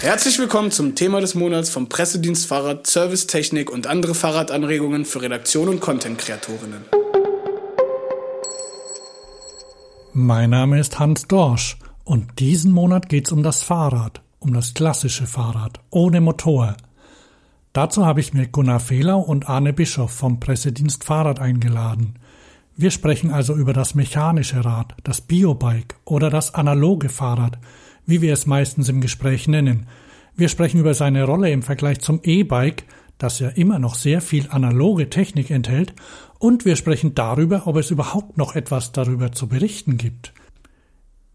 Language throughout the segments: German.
Herzlich willkommen zum Thema des Monats vom Pressedienst Fahrrad, Servicetechnik und andere Fahrradanregungen für Redaktion und Content-Kreatorinnen. Mein Name ist Hans Dorsch und diesen Monat geht's um das Fahrrad, um das klassische Fahrrad, ohne Motor. Dazu habe ich mir Gunnar Fehlau und Arne Bischoff vom Pressedienst Fahrrad eingeladen. Wir sprechen also über das mechanische Rad, das Biobike oder das analoge Fahrrad, wie wir es meistens im Gespräch nennen. Wir sprechen über seine Rolle im Vergleich zum E-Bike, das ja immer noch sehr viel analoge Technik enthält, und wir sprechen darüber, ob es überhaupt noch etwas darüber zu berichten gibt.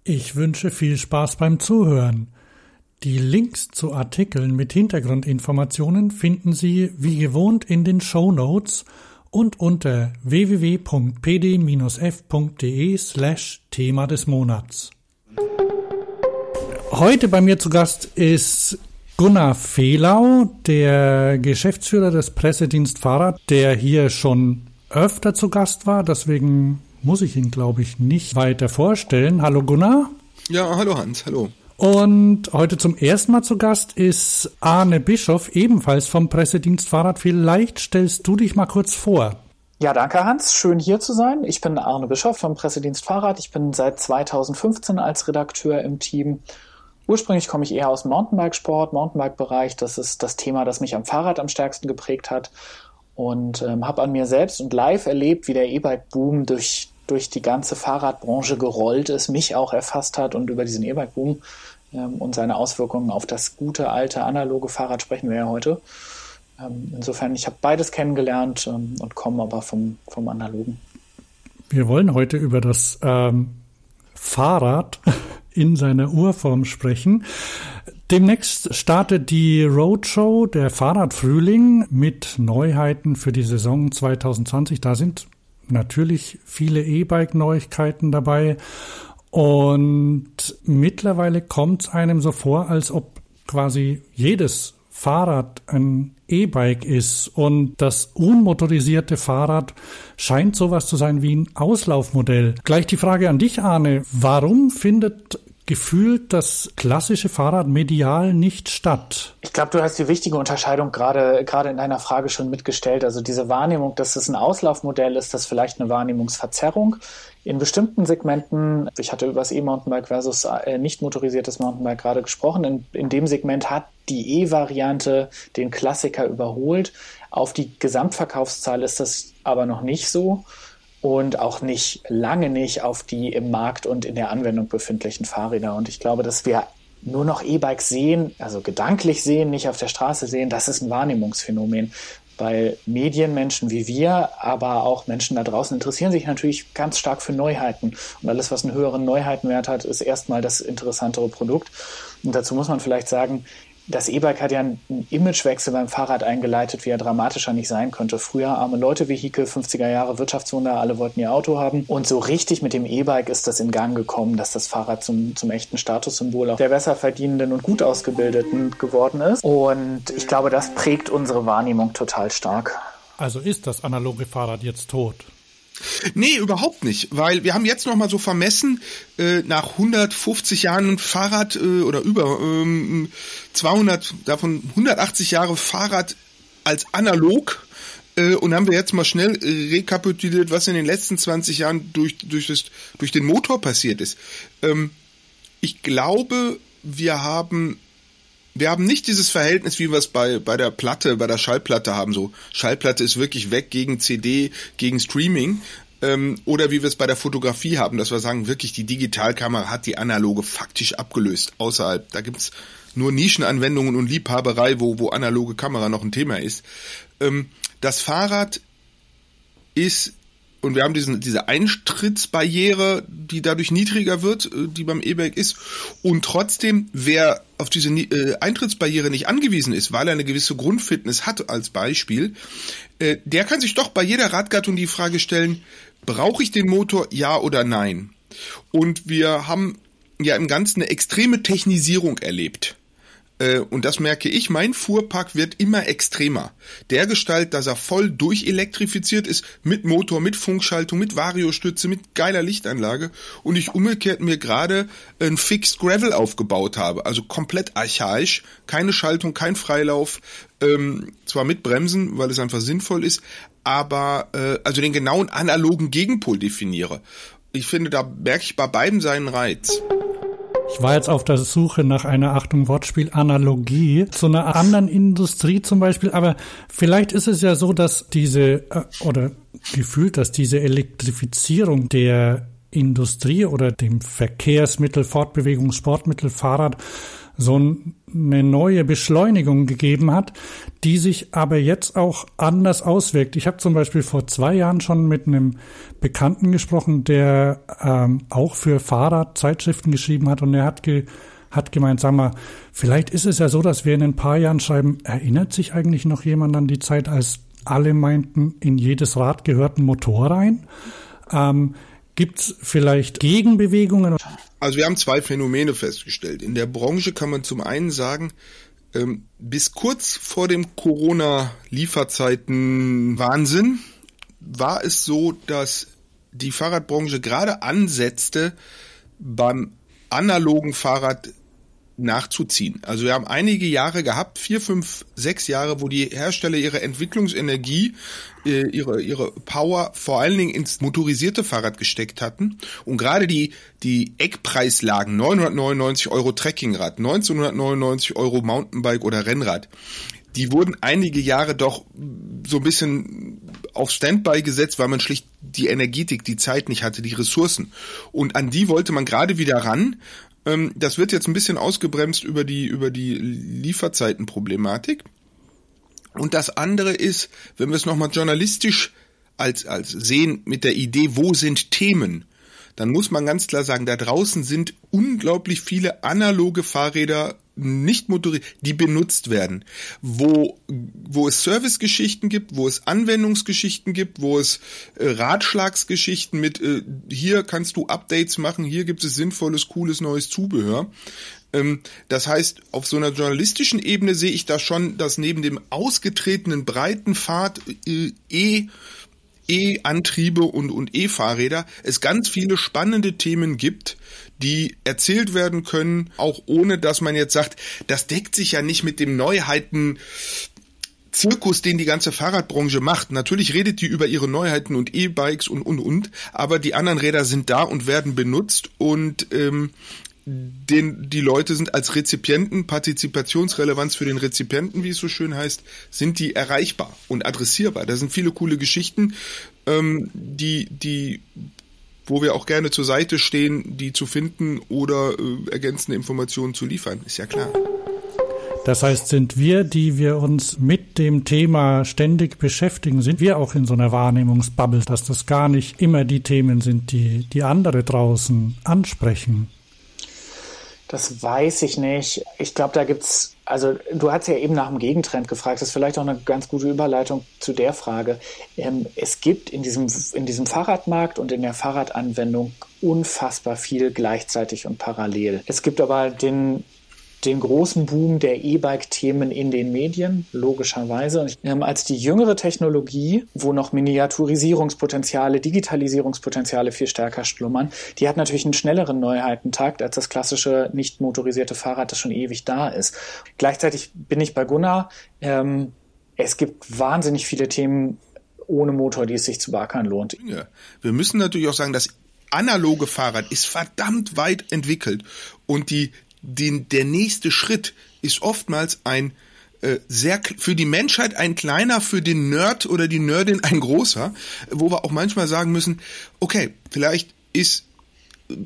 Ich wünsche viel Spaß beim Zuhören. Die Links zu Artikeln mit Hintergrundinformationen finden Sie wie gewohnt in den Show Notes und unter www.pd-f.de slash Thema des Monats. Heute bei mir zu Gast ist Gunnar Fehlau, der Geschäftsführer des Pressedienst Fahrrad, der hier schon öfter zu Gast war. Deswegen muss ich ihn, glaube ich, nicht weiter vorstellen. Hallo Gunnar. Ja, hallo Hans, hallo. Und heute zum ersten Mal zu Gast ist Arne Bischoff, ebenfalls vom Pressedienst Fahrrad. Vielleicht stellst du dich mal kurz vor. Ja, danke Hans. Schön hier zu sein. Ich bin Arne Bischoff vom Pressedienst Fahrrad. Ich bin seit 2015 als Redakteur im Team Ursprünglich komme ich eher aus Mountainbikesport, Mountainbike-Bereich. Das ist das Thema, das mich am Fahrrad am stärksten geprägt hat. Und ähm, habe an mir selbst und live erlebt, wie der E-Bike-Boom durch, durch die ganze Fahrradbranche gerollt ist, mich auch erfasst hat. Und über diesen E-Bike-Boom ähm, und seine Auswirkungen auf das gute, alte, analoge Fahrrad sprechen wir ja heute. Ähm, insofern, ich habe beides kennengelernt ähm, und komme aber vom, vom Analogen. Wir wollen heute über das ähm, Fahrrad in seiner Urform sprechen. Demnächst startet die Roadshow der Fahrradfrühling mit Neuheiten für die Saison 2020. Da sind natürlich viele E-Bike-Neuigkeiten dabei. Und mittlerweile kommt es einem so vor, als ob quasi jedes Fahrrad ein E-Bike ist und das unmotorisierte Fahrrad scheint sowas zu sein wie ein Auslaufmodell. Gleich die Frage an dich, Arne. Warum findet gefühlt das klassische Fahrrad medial nicht statt. Ich glaube, du hast die wichtige Unterscheidung gerade gerade in deiner Frage schon mitgestellt. Also diese Wahrnehmung, dass es ein Auslaufmodell ist, das vielleicht eine Wahrnehmungsverzerrung. In bestimmten Segmenten, ich hatte über das E-Mountainbike versus äh, nicht motorisiertes Mountainbike gerade gesprochen, in, in dem Segment hat die E-Variante den Klassiker überholt. Auf die Gesamtverkaufszahl ist das aber noch nicht so und auch nicht lange nicht auf die im Markt und in der Anwendung befindlichen Fahrräder. Und ich glaube, dass wir nur noch E-Bikes sehen, also gedanklich sehen, nicht auf der Straße sehen, das ist ein Wahrnehmungsphänomen. Weil Medienmenschen wie wir, aber auch Menschen da draußen interessieren sich natürlich ganz stark für Neuheiten. Und alles, was einen höheren Neuheitenwert hat, ist erstmal das interessantere Produkt. Und dazu muss man vielleicht sagen, das E-Bike hat ja einen Imagewechsel beim Fahrrad eingeleitet, wie er dramatischer nicht sein könnte. Früher arme Leute, Vehikel, 50er Jahre Wirtschaftswunder, alle wollten ihr Auto haben. Und so richtig mit dem E-Bike ist das in Gang gekommen, dass das Fahrrad zum, zum echten Statussymbol auch der besser verdienenden und gut ausgebildeten geworden ist. Und ich glaube, das prägt unsere Wahrnehmung total stark. Also ist das analoge Fahrrad jetzt tot? Nee, überhaupt nicht, weil wir haben jetzt noch mal so vermessen, äh, nach 150 Jahren Fahrrad äh, oder über ähm, 200, davon 180 Jahre Fahrrad als analog äh, und haben wir jetzt mal schnell rekapituliert, was in den letzten 20 Jahren durch, durch, das, durch den Motor passiert ist. Ähm, ich glaube, wir haben wir haben nicht dieses Verhältnis, wie wir es bei, bei der Platte, bei der Schallplatte haben. So, Schallplatte ist wirklich weg gegen CD, gegen Streaming. Ähm, oder wie wir es bei der Fotografie haben, dass wir sagen, wirklich die Digitalkamera hat die analoge faktisch abgelöst. Außerhalb, da gibt's nur Nischenanwendungen und Liebhaberei, wo, wo analoge Kamera noch ein Thema ist. Ähm, das Fahrrad ist und wir haben diesen, diese Eintrittsbarriere, die dadurch niedriger wird, äh, die beim E-Bike ist. Und trotzdem, wer auf diese äh, Eintrittsbarriere nicht angewiesen ist, weil er eine gewisse Grundfitness hat als Beispiel, äh, der kann sich doch bei jeder Radgattung die Frage stellen, brauche ich den Motor, ja oder nein? Und wir haben ja im Ganzen eine extreme Technisierung erlebt und das merke ich, mein Fuhrpark wird immer extremer. Der Gestalt, dass er voll durchelektrifiziert ist, mit Motor, mit Funkschaltung, mit Variostütze, mit geiler Lichtanlage und ich umgekehrt mir gerade ein Fixed Gravel aufgebaut habe. Also komplett archaisch, keine Schaltung, kein Freilauf, ähm, zwar mit Bremsen, weil es einfach sinnvoll ist, aber äh, also den genauen analogen Gegenpol definiere. Ich finde, da merke ich bei beiden seinen Reiz. Ich war jetzt auf der Suche nach einer Achtung Wortspiel Analogie zu einer anderen Industrie zum Beispiel, aber vielleicht ist es ja so, dass diese äh, oder gefühlt, dass diese Elektrifizierung der Industrie oder dem Verkehrsmittel, Fortbewegung, Sportmittel, Fahrrad so eine neue Beschleunigung gegeben hat, die sich aber jetzt auch anders auswirkt. Ich habe zum Beispiel vor zwei Jahren schon mit einem Bekannten gesprochen, der ähm, auch für Fahrradzeitschriften geschrieben hat und er hat ge hat gemeint, sag mal, vielleicht ist es ja so, dass wir in ein paar Jahren schreiben, erinnert sich eigentlich noch jemand an die Zeit, als alle meinten, in jedes Rad gehört ein Motor rein? Ähm, Gibt es vielleicht Gegenbewegungen? Also wir haben zwei Phänomene festgestellt. In der Branche kann man zum einen sagen, ähm, bis kurz vor dem Corona-Lieferzeiten-Wahnsinn war es so, dass die Fahrradbranche gerade ansetzte, beim analogen Fahrrad nachzuziehen. Also wir haben einige Jahre gehabt, vier, fünf, sechs Jahre, wo die Hersteller ihre Entwicklungsenergie, äh, ihre, ihre Power vor allen Dingen ins motorisierte Fahrrad gesteckt hatten. Und gerade die, die Eckpreislagen, 999 Euro Trekkingrad, 1999 Euro Mountainbike oder Rennrad, die wurden einige Jahre doch so ein bisschen auf Standby gesetzt, weil man schlicht die Energetik, die Zeit nicht hatte, die Ressourcen. Und an die wollte man gerade wieder ran, das wird jetzt ein bisschen ausgebremst über die, über die Lieferzeitenproblematik. Und das andere ist, wenn wir es nochmal journalistisch als, als sehen mit der Idee, wo sind Themen, dann muss man ganz klar sagen, da draußen sind unglaublich viele analoge Fahrräder nicht motorisiert, die benutzt werden, wo, wo es Servicegeschichten gibt, wo es Anwendungsgeschichten gibt, wo es äh, Ratschlagsgeschichten mit, äh, hier kannst du Updates machen, hier gibt es sinnvolles, cooles, neues Zubehör. Ähm, das heißt, auf so einer journalistischen Ebene sehe ich da schon, dass neben dem ausgetretenen breiten Pfad äh, eh E-Antriebe und, und E-Fahrräder es ganz viele spannende Themen gibt, die erzählt werden können, auch ohne dass man jetzt sagt, das deckt sich ja nicht mit dem Neuheiten Zirkus, den die ganze Fahrradbranche macht. Natürlich redet die über ihre Neuheiten und E-Bikes und und und, aber die anderen Räder sind da und werden benutzt und ähm, den, die Leute sind als Rezipienten, Partizipationsrelevanz für den Rezipienten, wie es so schön heißt, sind die erreichbar und adressierbar. Da sind viele coole Geschichten, ähm, die, die, wo wir auch gerne zur Seite stehen, die zu finden oder äh, ergänzende Informationen zu liefern, ist ja klar. Das heißt, sind wir, die wir uns mit dem Thema ständig beschäftigen, sind wir auch in so einer Wahrnehmungsbubble, dass das gar nicht immer die Themen sind, die, die andere draußen ansprechen. Das weiß ich nicht. Ich glaube, da gibt's, also du hast ja eben nach dem Gegentrend gefragt. Das ist vielleicht auch eine ganz gute Überleitung zu der Frage. Ähm, es gibt in diesem, in diesem Fahrradmarkt und in der Fahrradanwendung unfassbar viel gleichzeitig und parallel. Es gibt aber den den großen Boom der E-Bike-Themen in den Medien, logischerweise. Ähm, als die jüngere Technologie, wo noch Miniaturisierungspotenziale, Digitalisierungspotenziale viel stärker schlummern, die hat natürlich einen schnelleren Neuheitentakt als das klassische nicht motorisierte Fahrrad, das schon ewig da ist. Gleichzeitig bin ich bei Gunnar. Ähm, es gibt wahnsinnig viele Themen ohne Motor, die es sich zu beackern lohnt. Ja. Wir müssen natürlich auch sagen, das analoge Fahrrad ist verdammt weit entwickelt und die den, der nächste Schritt ist oftmals ein äh, sehr für die Menschheit ein kleiner, für den Nerd oder die Nerdin ein großer, wo wir auch manchmal sagen müssen, okay, vielleicht ist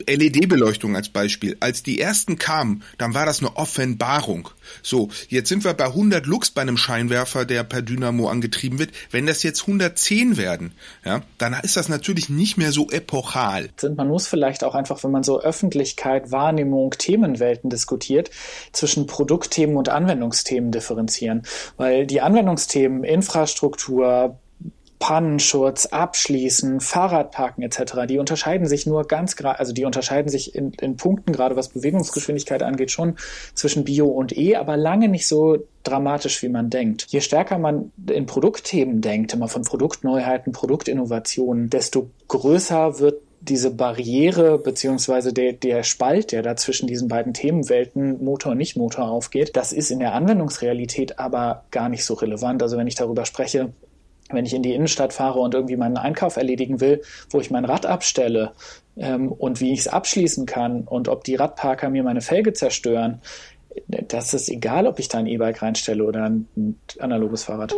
LED-Beleuchtung als Beispiel. Als die ersten kamen, dann war das eine Offenbarung. So, jetzt sind wir bei 100 Lux bei einem Scheinwerfer, der per Dynamo angetrieben wird. Wenn das jetzt 110 werden, ja, dann ist das natürlich nicht mehr so epochal. Man muss vielleicht auch einfach, wenn man so Öffentlichkeit, Wahrnehmung, Themenwelten diskutiert, zwischen Produktthemen und Anwendungsthemen differenzieren. Weil die Anwendungsthemen, Infrastruktur, Pannenschutz, Abschließen, Fahrradparken etc., die unterscheiden sich nur ganz gerade, also die unterscheiden sich in, in Punkten, gerade was Bewegungsgeschwindigkeit angeht, schon zwischen Bio und E, aber lange nicht so dramatisch, wie man denkt. Je stärker man in Produktthemen denkt, immer von Produktneuheiten, Produktinnovationen, desto größer wird diese Barriere beziehungsweise der, der Spalt, der da zwischen diesen beiden Themenwelten Motor und Nicht-Motor aufgeht, das ist in der Anwendungsrealität aber gar nicht so relevant. Also wenn ich darüber spreche, wenn ich in die Innenstadt fahre und irgendwie meinen Einkauf erledigen will, wo ich mein Rad abstelle ähm, und wie ich es abschließen kann und ob die Radparker mir meine Felge zerstören, das ist egal, ob ich da ein E-Bike reinstelle oder ein, ein analoges Fahrrad.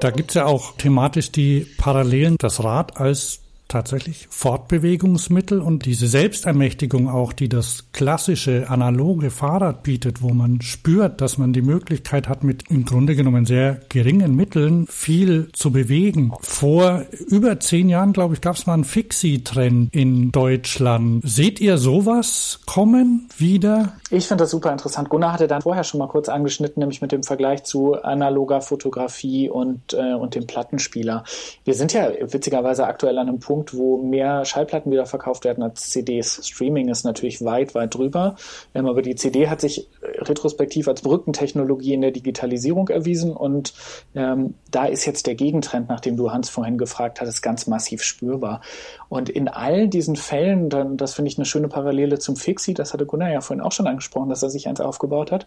Da gibt es ja auch thematisch die Parallelen, das Rad als tatsächlich Fortbewegungsmittel und diese Selbstermächtigung auch, die das klassische analoge Fahrrad bietet, wo man spürt, dass man die Möglichkeit hat, mit im Grunde genommen sehr geringen Mitteln viel zu bewegen. Vor über zehn Jahren, glaube ich, gab es mal einen Fixie-Trend in Deutschland. Seht ihr sowas kommen wieder? Ich finde das super interessant. Gunnar hatte dann vorher schon mal kurz angeschnitten, nämlich mit dem Vergleich zu analoger Fotografie und, äh, und dem Plattenspieler. Wir sind ja witzigerweise aktuell an einem Punkt, Punkt, wo mehr Schallplatten wieder verkauft werden als CDs. Streaming ist natürlich weit, weit drüber. Ähm, aber die CD hat sich äh, retrospektiv als Brückentechnologie in der Digitalisierung erwiesen und ähm, da ist jetzt der Gegentrend, nachdem du Hans vorhin gefragt hattest, ganz massiv spürbar. Und in all diesen Fällen, dann, das finde ich eine schöne Parallele zum Fixie, das hatte Gunnar ja vorhin auch schon angesprochen, dass er sich eins aufgebaut hat.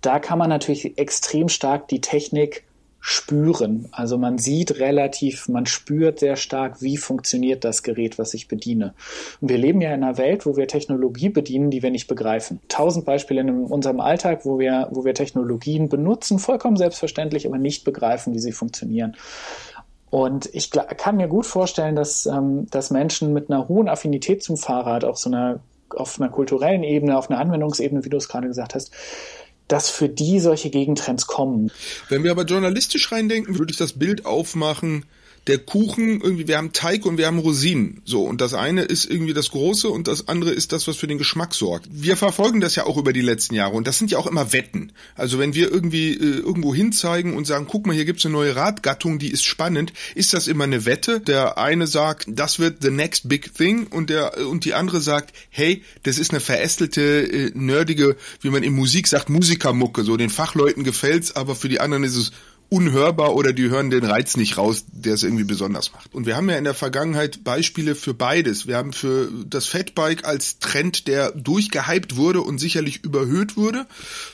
Da kann man natürlich extrem stark die Technik spüren. Also man sieht relativ, man spürt sehr stark, wie funktioniert das Gerät, was ich bediene. Und wir leben ja in einer Welt, wo wir Technologie bedienen, die wir nicht begreifen. Tausend Beispiele in unserem Alltag, wo wir, wo wir Technologien benutzen, vollkommen selbstverständlich, aber nicht begreifen, wie sie funktionieren. Und ich kann mir gut vorstellen, dass, ähm, dass Menschen mit einer hohen Affinität zum Fahrrad auf so einer, auf einer kulturellen Ebene, auf einer Anwendungsebene, wie du es gerade gesagt hast, dass für die solche Gegentrends kommen. Wenn wir aber journalistisch reindenken, würde ich das Bild aufmachen, der Kuchen, irgendwie, wir haben Teig und wir haben Rosinen. So, und das eine ist irgendwie das Große und das andere ist das, was für den Geschmack sorgt. Wir verfolgen das ja auch über die letzten Jahre und das sind ja auch immer Wetten. Also wenn wir irgendwie äh, irgendwo hinzeigen und sagen, guck mal, hier gibt's eine neue Radgattung, die ist spannend, ist das immer eine Wette. Der eine sagt, das wird the next big thing und der und die andere sagt, hey, das ist eine verästelte, äh, nerdige, wie man in Musik sagt, Musikermucke. So, den Fachleuten gefällt's, aber für die anderen ist es unhörbar oder die hören den Reiz nicht raus, der es irgendwie besonders macht. Und wir haben ja in der Vergangenheit Beispiele für beides. Wir haben für das Fatbike als Trend, der durchgehypt wurde und sicherlich überhöht wurde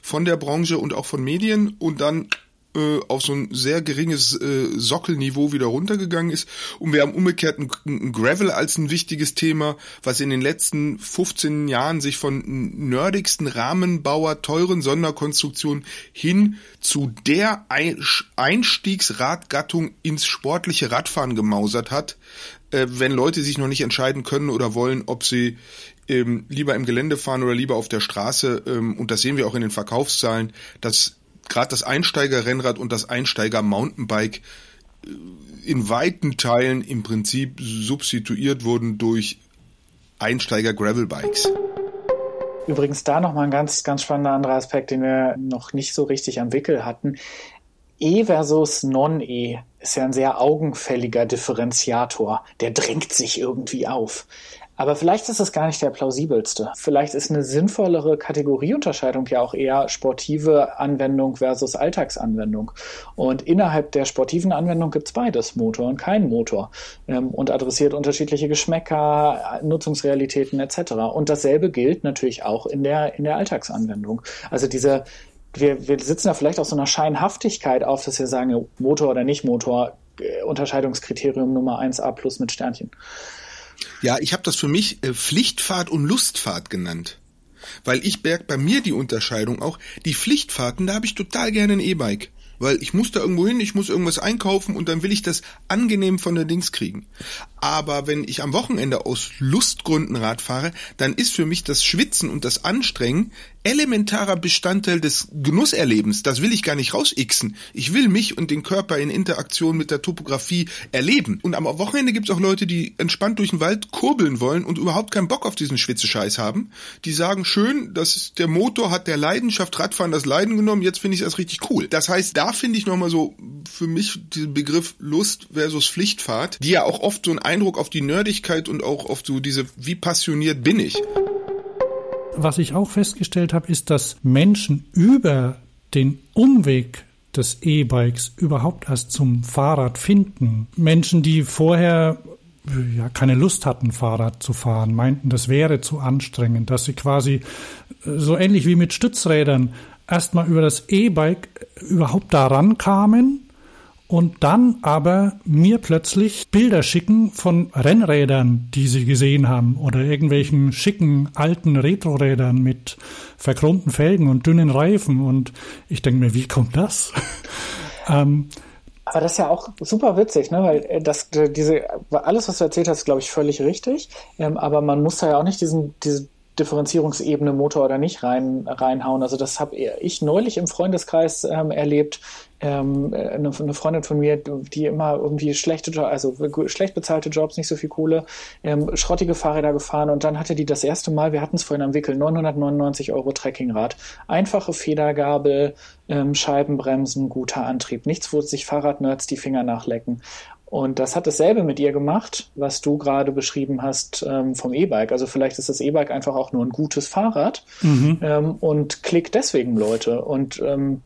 von der Branche und auch von Medien und dann äh, auf so ein sehr geringes äh, Sockelniveau wieder runtergegangen ist. Und wir haben umgekehrt ein, Gravel als ein wichtiges Thema, was in den letzten 15 Jahren sich von nerdigsten Rahmenbauer, teuren Sonderkonstruktionen hin zu der Einstiegsradgattung ins sportliche Radfahren gemausert hat, äh, wenn Leute sich noch nicht entscheiden können oder wollen, ob sie ähm, lieber im Gelände fahren oder lieber auf der Straße. Ähm, und das sehen wir auch in den Verkaufszahlen, dass gerade das Einsteiger-Rennrad und das Einsteiger-Mountainbike äh, in weiten Teilen im Prinzip substituiert wurden durch Einsteiger-Gravel-Bikes. Übrigens da nochmal ein ganz, ganz spannender anderer Aspekt, den wir noch nicht so richtig am Wickel hatten. E versus Non-E ist ja ein sehr augenfälliger Differenziator. Der drängt sich irgendwie auf. Aber vielleicht ist es gar nicht der plausibelste. Vielleicht ist eine sinnvollere Kategorieunterscheidung ja auch eher sportive Anwendung versus Alltagsanwendung. Und innerhalb der sportiven Anwendung gibt's beides, Motor und kein Motor. Ähm, und adressiert unterschiedliche Geschmäcker, Nutzungsrealitäten etc. Und dasselbe gilt natürlich auch in der, in der Alltagsanwendung. Also diese wir, wir sitzen da vielleicht auf so einer Scheinhaftigkeit auf, dass wir sagen, Motor oder nicht Motor, äh, Unterscheidungskriterium Nummer 1a plus mit Sternchen. Ja, ich habe das für mich äh, Pflichtfahrt und Lustfahrt genannt. Weil ich berg bei mir die Unterscheidung auch. Die Pflichtfahrten, da habe ich total gerne ein E-Bike. Weil ich muss da irgendwo hin, ich muss irgendwas einkaufen und dann will ich das angenehm von der Dings kriegen. Aber wenn ich am Wochenende aus Lustgründen Rad fahre, dann ist für mich das Schwitzen und das Anstrengen elementarer Bestandteil des Genusserlebens. Das will ich gar nicht rausixen. Ich will mich und den Körper in Interaktion mit der Topografie erleben. Und am Wochenende gibt es auch Leute, die entspannt durch den Wald kurbeln wollen und überhaupt keinen Bock auf diesen Schwitzescheiß haben. Die sagen, schön, dass der Motor hat der Leidenschaft Radfahren das Leiden genommen, jetzt finde ich das richtig cool. Das heißt, da finde ich nochmal so für mich diesen Begriff Lust versus Pflichtfahrt, die ja auch oft so einen Eindruck auf die Nerdigkeit und auch auf so diese, wie passioniert bin ich. Was ich auch festgestellt habe, ist, dass Menschen über den Umweg des E-Bikes überhaupt erst zum Fahrrad finden. Menschen, die vorher ja, keine Lust hatten, Fahrrad zu fahren, meinten, das wäre zu anstrengend, dass sie quasi äh, so ähnlich wie mit Stützrädern erstmal über das E-Bike überhaupt daran kamen und dann aber mir plötzlich Bilder schicken von Rennrädern, die sie gesehen haben oder irgendwelchen schicken alten Retrorädern mit verchromten Felgen und dünnen Reifen und ich denke mir, wie kommt das? ähm, aber das ist ja auch super witzig, ne? Weil äh, das, diese, alles, was du erzählt hast, glaube ich, völlig richtig. Ähm, aber man muss da ja auch nicht diesen, diese Differenzierungsebene Motor oder nicht rein, reinhauen. Also das habe ich neulich im Freundeskreis ähm, erlebt. Ähm, eine, eine, Freundin von mir, die immer irgendwie schlechte, also schlecht bezahlte Jobs, nicht so viel Kohle, ähm, schrottige Fahrräder gefahren und dann hatte die das erste Mal, wir hatten es vorhin am Wickel, 999 Euro Trekkingrad, einfache Federgabel, ähm, Scheibenbremsen, guter Antrieb, nichts, wo sich Fahrradnerds die Finger nachlecken. Und das hat dasselbe mit ihr gemacht, was du gerade beschrieben hast ähm, vom E-Bike. Also vielleicht ist das E-Bike einfach auch nur ein gutes Fahrrad mhm. ähm, und klickt deswegen Leute. Und ähm,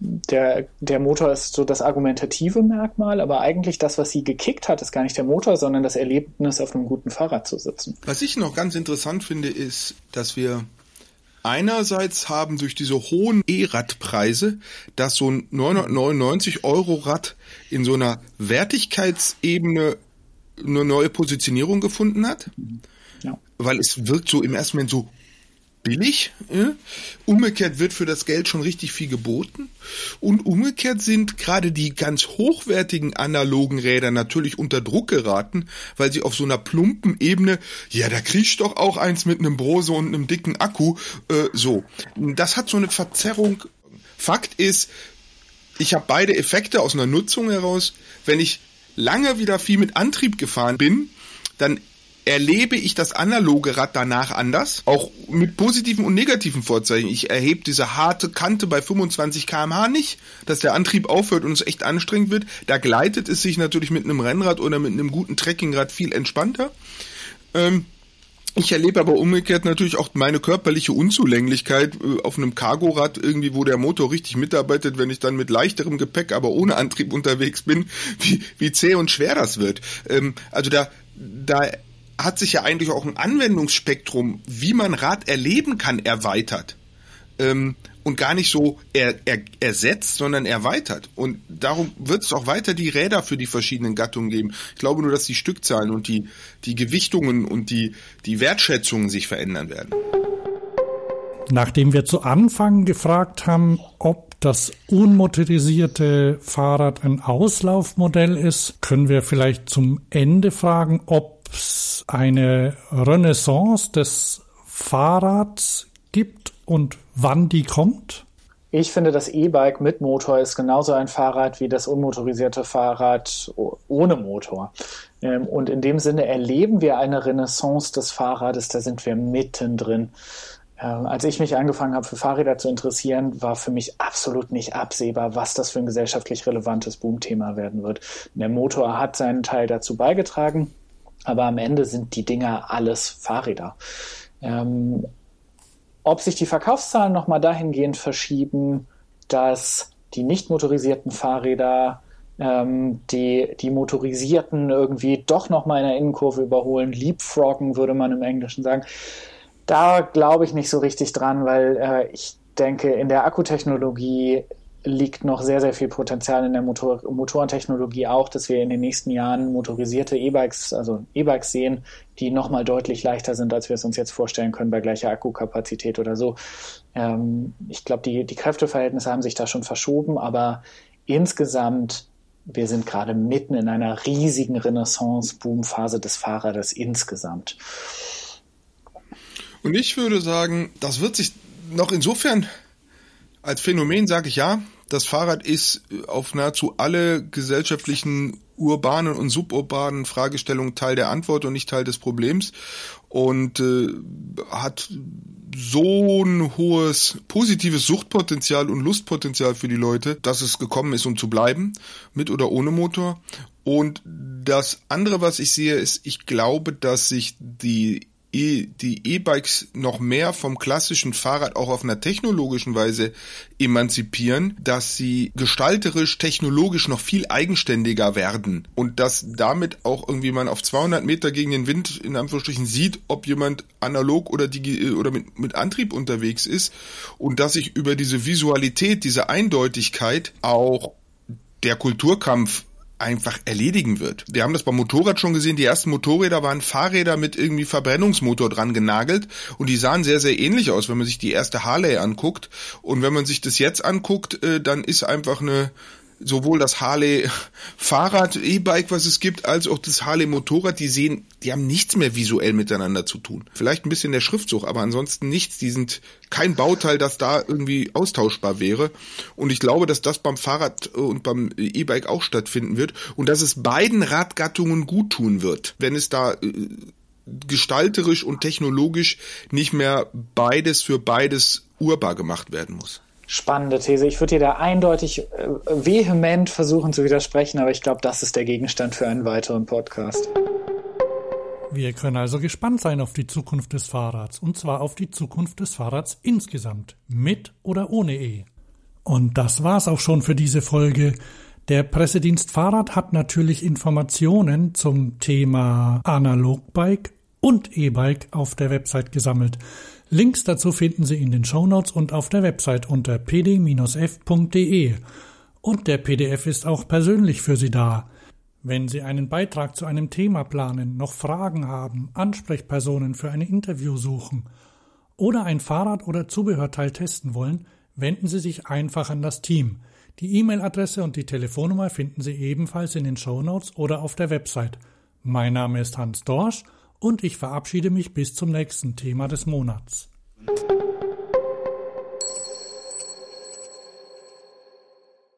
der, der Motor ist so das argumentative Merkmal, aber eigentlich das, was sie gekickt hat, ist gar nicht der Motor, sondern das Erlebnis, auf einem guten Fahrrad zu sitzen. Was ich noch ganz interessant finde, ist, dass wir Einerseits haben durch diese hohen E-Radpreise, dass so ein 999 Euro Rad in so einer Wertigkeitsebene eine neue Positionierung gefunden hat. Ja. Weil es wirkt so im ersten Moment so billig. Ja? Umgekehrt wird für das Geld schon richtig viel geboten. Und umgekehrt sind gerade die ganz hochwertigen analogen Räder natürlich unter Druck geraten, weil sie auf so einer plumpen Ebene, ja, da kriegst doch auch eins mit einem Brose und einem dicken Akku, äh, so. Das hat so eine Verzerrung. Fakt ist, ich habe beide Effekte aus einer Nutzung heraus. Wenn ich lange wieder viel mit Antrieb gefahren bin, dann erlebe ich das analoge Rad danach anders, auch mit positiven und negativen Vorzeichen. Ich erhebe diese harte Kante bei 25 km/h nicht, dass der Antrieb aufhört und es echt anstrengend wird. Da gleitet es sich natürlich mit einem Rennrad oder mit einem guten Trekkingrad viel entspannter. Ähm, ich erlebe aber umgekehrt natürlich auch meine körperliche Unzulänglichkeit äh, auf einem Cargorad irgendwie, wo der Motor richtig mitarbeitet, wenn ich dann mit leichterem Gepäck, aber ohne Antrieb unterwegs bin, wie, wie zäh und schwer das wird. Ähm, also da, da hat sich ja eigentlich auch ein Anwendungsspektrum, wie man Rad erleben kann, erweitert. Ähm, und gar nicht so er, er, ersetzt, sondern erweitert. Und darum wird es auch weiter die Räder für die verschiedenen Gattungen geben. Ich glaube nur, dass die Stückzahlen und die, die Gewichtungen und die, die Wertschätzungen sich verändern werden. Nachdem wir zu Anfang gefragt haben, ob das unmotorisierte Fahrrad ein Auslaufmodell ist, können wir vielleicht zum Ende fragen, ob es eine Renaissance des Fahrrads gibt und wann die kommt? Ich finde, das E-Bike mit Motor ist genauso ein Fahrrad wie das unmotorisierte Fahrrad ohne Motor. Ähm, und in dem Sinne erleben wir eine Renaissance des Fahrrades, da sind wir mittendrin. Ähm, als ich mich angefangen habe, für Fahrräder zu interessieren, war für mich absolut nicht absehbar, was das für ein gesellschaftlich relevantes Boomthema werden wird. Der Motor hat seinen Teil dazu beigetragen, aber am Ende sind die Dinger alles Fahrräder. Ähm, ob sich die Verkaufszahlen nochmal dahingehend verschieben, dass die nicht motorisierten Fahrräder ähm, die, die motorisierten irgendwie doch nochmal in der Innenkurve überholen, leapfroggen würde man im Englischen sagen. Da glaube ich nicht so richtig dran, weil äh, ich denke, in der Akkutechnologie liegt noch sehr, sehr viel Potenzial in der Motor Motorentechnologie auch, dass wir in den nächsten Jahren motorisierte E-Bikes, also E-Bikes sehen, die nochmal deutlich leichter sind, als wir es uns jetzt vorstellen können bei gleicher Akkukapazität oder so. Ähm, ich glaube, die, die Kräfteverhältnisse haben sich da schon verschoben, aber insgesamt wir sind gerade mitten in einer riesigen Renaissance-Boom-Phase des Fahrrades insgesamt. Und ich würde sagen, das wird sich noch insofern als Phänomen sage ich ja, das Fahrrad ist auf nahezu alle gesellschaftlichen urbanen und suburbanen Fragestellungen Teil der Antwort und nicht Teil des Problems und äh, hat so ein hohes positives Suchtpotenzial und Lustpotenzial für die Leute, dass es gekommen ist, um zu bleiben, mit oder ohne Motor. Und das andere, was ich sehe, ist, ich glaube, dass sich die E, die E-Bikes noch mehr vom klassischen Fahrrad auch auf einer technologischen Weise emanzipieren, dass sie gestalterisch, technologisch noch viel eigenständiger werden. Und dass damit auch irgendwie man auf 200 Meter gegen den Wind in Anführungsstrichen sieht, ob jemand analog oder, digi oder mit, mit Antrieb unterwegs ist. Und dass sich über diese Visualität, diese Eindeutigkeit auch der Kulturkampf einfach erledigen wird. Wir haben das beim Motorrad schon gesehen, die ersten Motorräder waren Fahrräder mit irgendwie Verbrennungsmotor dran genagelt und die sahen sehr, sehr ähnlich aus, wenn man sich die erste Harley anguckt. Und wenn man sich das jetzt anguckt, äh, dann ist einfach eine sowohl das Harley Fahrrad, E-Bike, was es gibt, als auch das Harley Motorrad, die sehen, die haben nichts mehr visuell miteinander zu tun. Vielleicht ein bisschen der Schriftzug, aber ansonsten nichts. Die sind kein Bauteil, das da irgendwie austauschbar wäre. Und ich glaube, dass das beim Fahrrad und beim E-Bike auch stattfinden wird und dass es beiden Radgattungen gut tun wird, wenn es da äh, gestalterisch und technologisch nicht mehr beides für beides urbar gemacht werden muss spannende These. Ich würde dir da eindeutig äh, vehement versuchen zu widersprechen, aber ich glaube, das ist der Gegenstand für einen weiteren Podcast. Wir können also gespannt sein auf die Zukunft des Fahrrads und zwar auf die Zukunft des Fahrrads insgesamt, mit oder ohne E. Und das war's auch schon für diese Folge. Der Pressedienst Fahrrad hat natürlich Informationen zum Thema Analogbike und E-Bike auf der Website gesammelt. Links dazu finden Sie in den Shownotes und auf der Website unter pd-f.de. Und der PDF ist auch persönlich für Sie da. Wenn Sie einen Beitrag zu einem Thema planen, noch Fragen haben, Ansprechpersonen für ein Interview suchen oder ein Fahrrad oder Zubehörteil testen wollen, wenden Sie sich einfach an das Team. Die E-Mail-Adresse und die Telefonnummer finden Sie ebenfalls in den Shownotes oder auf der Website. Mein Name ist Hans Dorsch und ich verabschiede mich bis zum nächsten Thema des Monats.